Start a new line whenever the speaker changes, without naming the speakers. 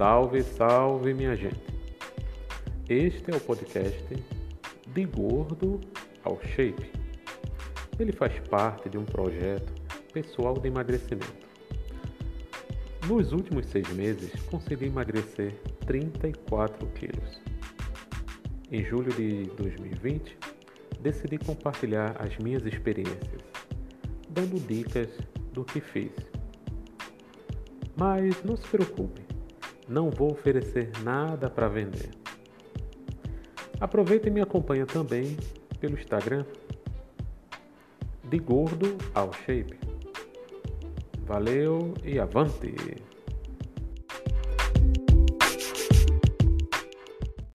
Salve, salve, minha gente. Este é o podcast De Gordo ao Shape. Ele faz parte de um projeto pessoal de emagrecimento. Nos últimos seis meses, consegui emagrecer 34 quilos. Em julho de 2020, decidi compartilhar as minhas experiências, dando dicas do que fiz. Mas não se preocupe, não vou oferecer nada para vender. Aproveita e me acompanha também pelo Instagram de gordo ao shape. Valeu e avante!